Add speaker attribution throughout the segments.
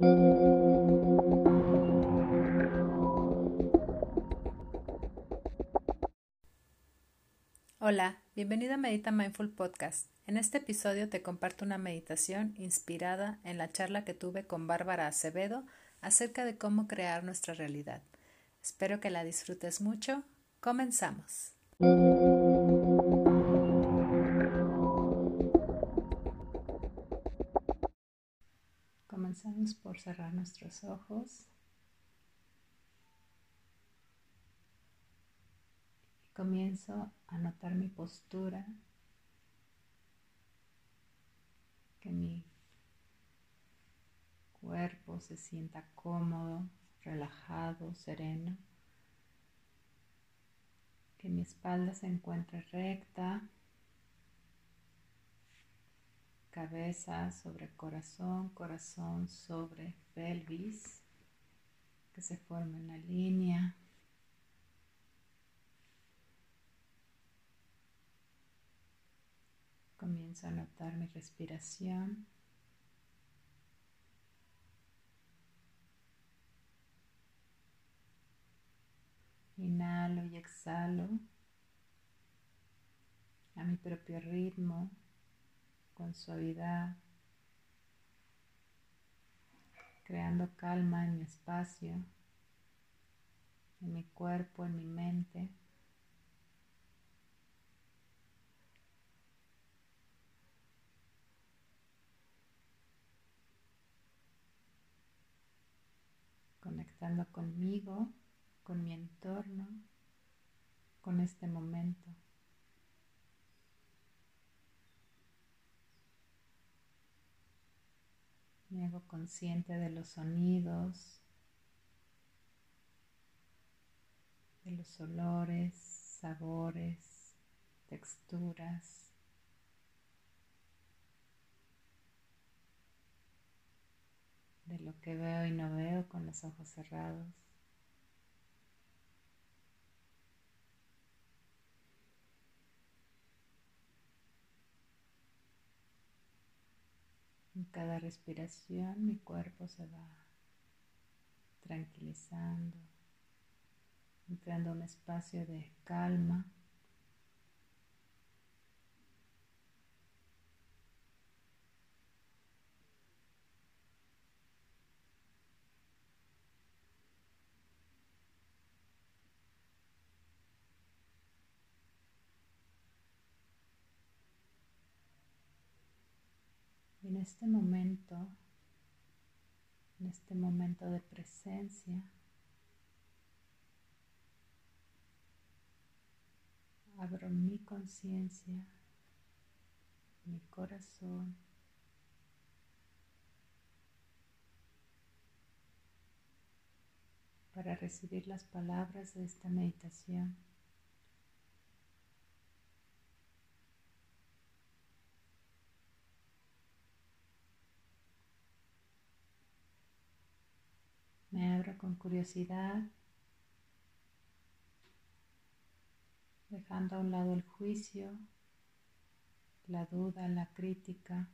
Speaker 1: Hola, bienvenido a Medita Mindful Podcast. En este episodio te comparto una meditación inspirada en la charla que tuve con Bárbara Acevedo acerca de cómo crear nuestra realidad. Espero que la disfrutes mucho. Comenzamos. Comenzamos por cerrar nuestros ojos. Y comienzo a notar mi postura, que mi cuerpo se sienta cómodo, relajado, sereno, que mi espalda se encuentre recta, cabeza sobre corazón, corazón sobre pelvis, que se forme una línea. Comienzo a notar mi respiración. Inhalo y exhalo a mi propio ritmo, con suavidad, creando calma en mi espacio, en mi cuerpo, en mi mente. Conectando conmigo con mi entorno, con este momento. Me hago consciente de los sonidos, de los olores, sabores, texturas. de lo que veo y no veo con los ojos cerrados. En cada respiración mi cuerpo se va tranquilizando, entrando a un espacio de calma. En este momento, en este momento de presencia, abro mi conciencia, mi corazón, para recibir las palabras de esta meditación. Me abro con curiosidad, dejando a un lado el juicio, la duda, la crítica.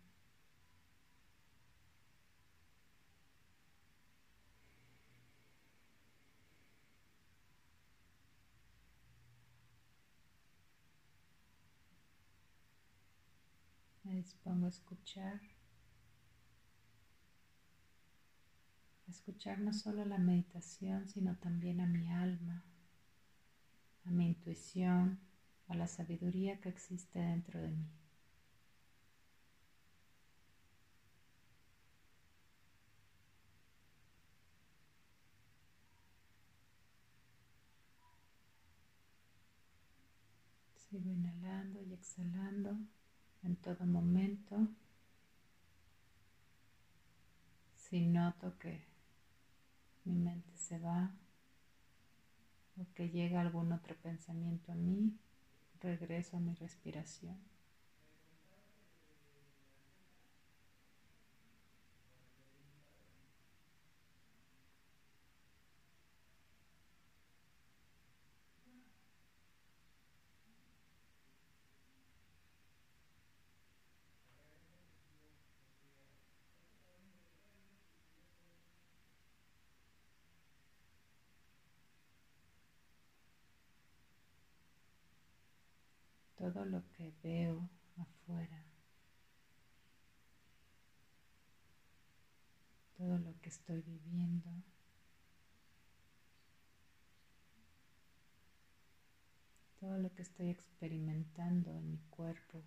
Speaker 1: Me dispongo a escuchar. Escuchar no solo la meditación, sino también a mi alma, a mi intuición, a la sabiduría que existe dentro de mí. Sigo inhalando y exhalando en todo momento. Si noto que mi mente se va o que llega algún otro pensamiento a mí, regreso a mi respiración. Todo lo que veo afuera, todo lo que estoy viviendo. todo lo que estoy experimentando en mi cuerpo.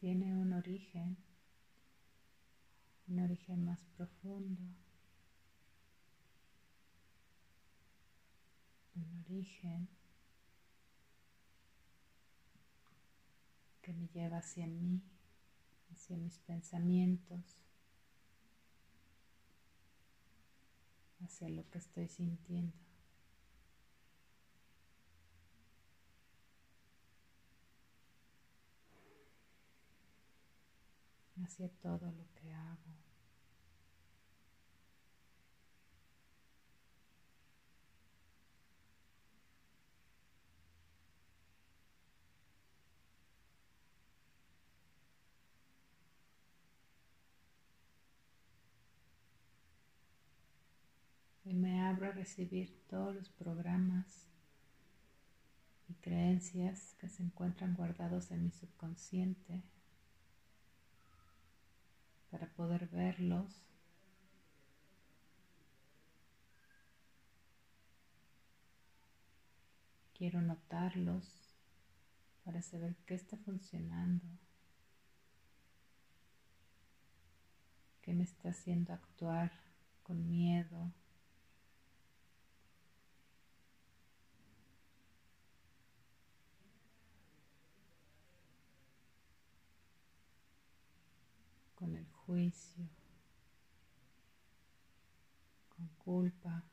Speaker 1: Tiene un origen, un origen más profundo, un origen que me lleva hacia mí, hacia mis pensamientos. hacia lo que estoy sintiendo. hacia todo lo que hago. y me abro a recibir todos los programas y creencias que se encuentran guardados en mi subconsciente para poder verlos quiero notarlos para saber qué está funcionando, qué me está haciendo actuar con miedo, con el juicio, con culpa.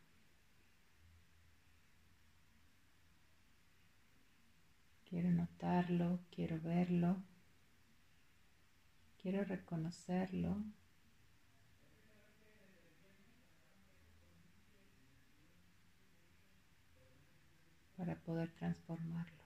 Speaker 1: Quiero notarlo, quiero verlo, quiero reconocerlo. para poder transformarlo.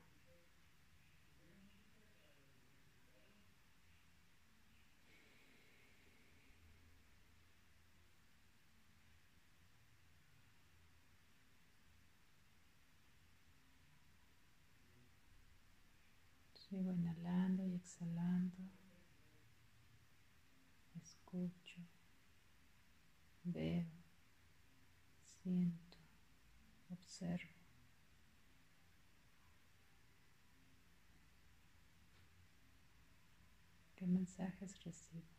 Speaker 1: Sigo inhalando y exhalando. Escucho, veo, siento, observo. ¿Qué mensajes recibo?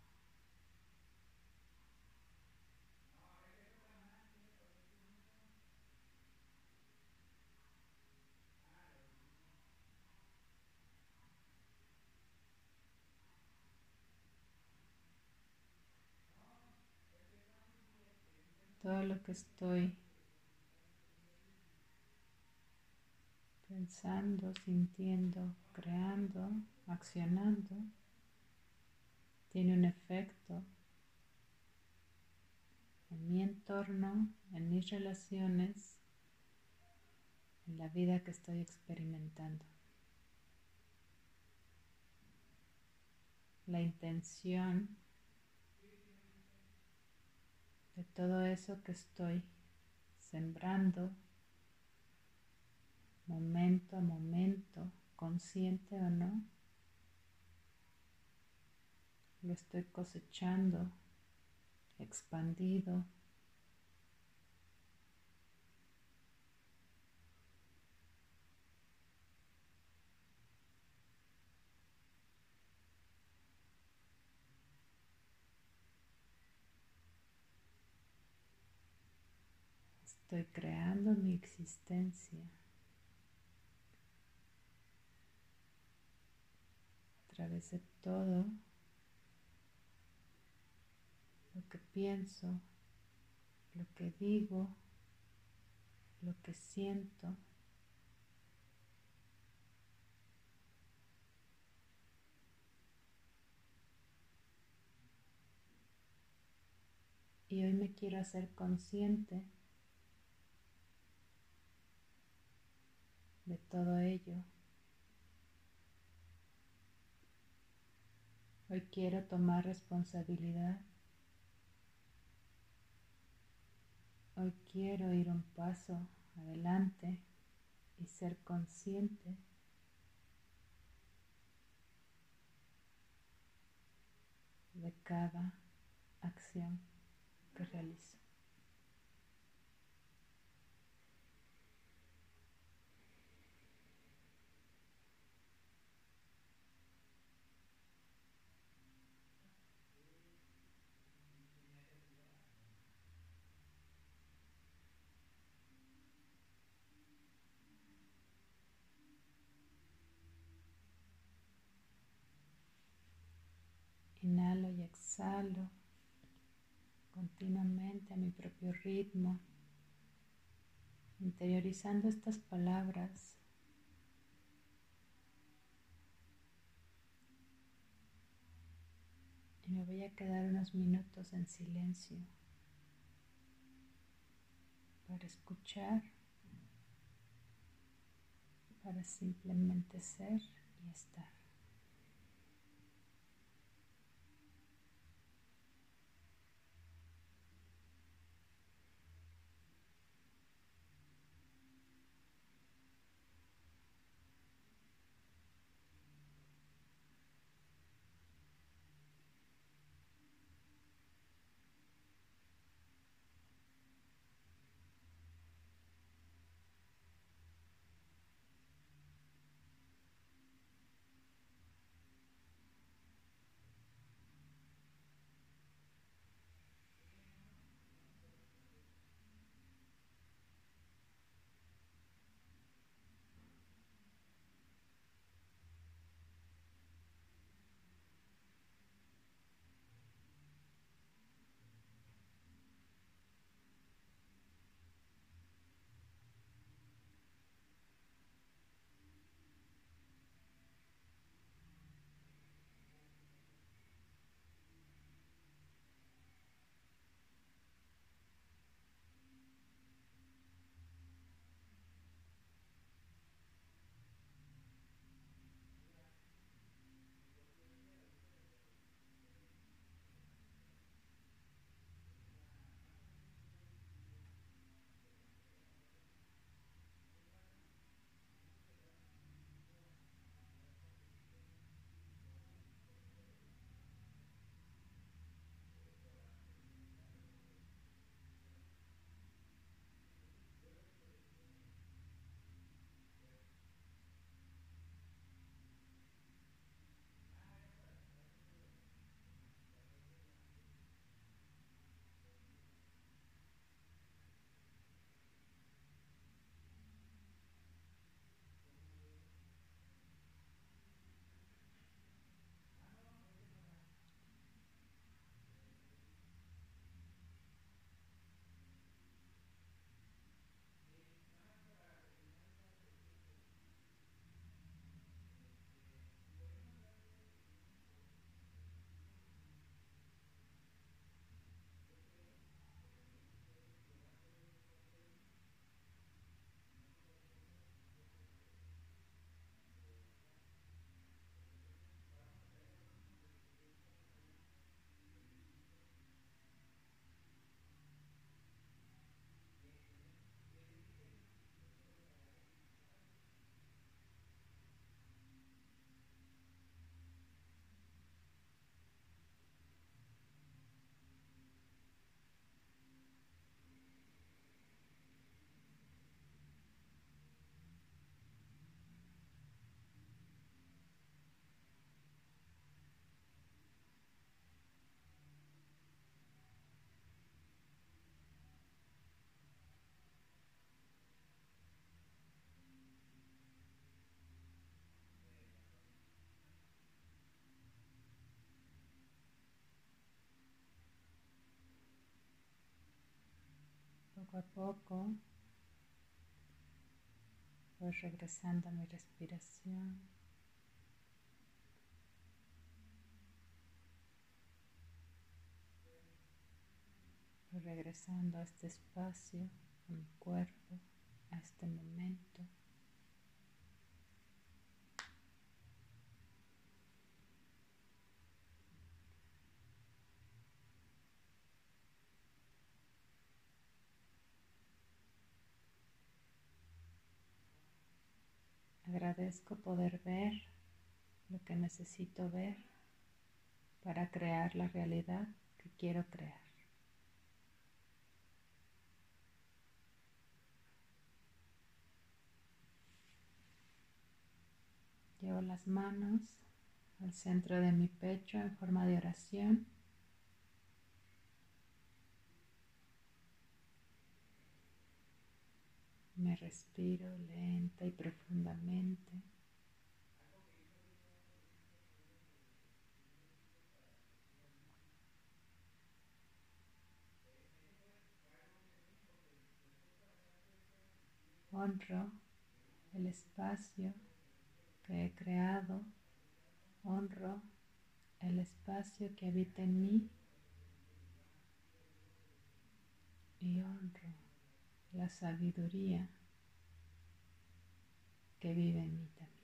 Speaker 1: Todo lo que estoy pensando, sintiendo, creando, accionando, tiene un efecto en mi entorno, en mis relaciones, en la vida que estoy experimentando. La intención de todo eso que estoy sembrando momento a momento, consciente o no, lo estoy cosechando, expandido. Estoy creando mi existencia a través de todo lo que pienso, lo que digo, lo que siento. Y hoy me quiero hacer consciente de todo ello. Hoy quiero tomar responsabilidad. Hoy quiero ir un paso adelante y ser consciente de cada acción que realizo. Inhalo y exhalo continuamente a mi propio ritmo, interiorizando estas palabras. Y me voy a quedar unos minutos en silencio para escuchar, para simplemente ser y estar. Poco a poco voy regresando a mi respiración. Voy regresando a este espacio, a mi cuerpo, a este momento. Poder ver lo que necesito ver para crear la realidad que quiero crear. Llevo las manos al centro de mi pecho en forma de oración. Me respiro lenta y profundamente. Honro el espacio que he creado. Honro el espacio que habita en mí y honro la sabiduría que vive en mí también.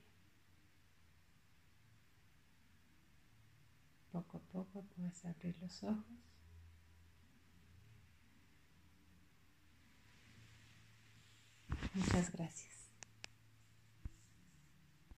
Speaker 1: Poco a poco puedes abrir los ojos. Muchas gracias.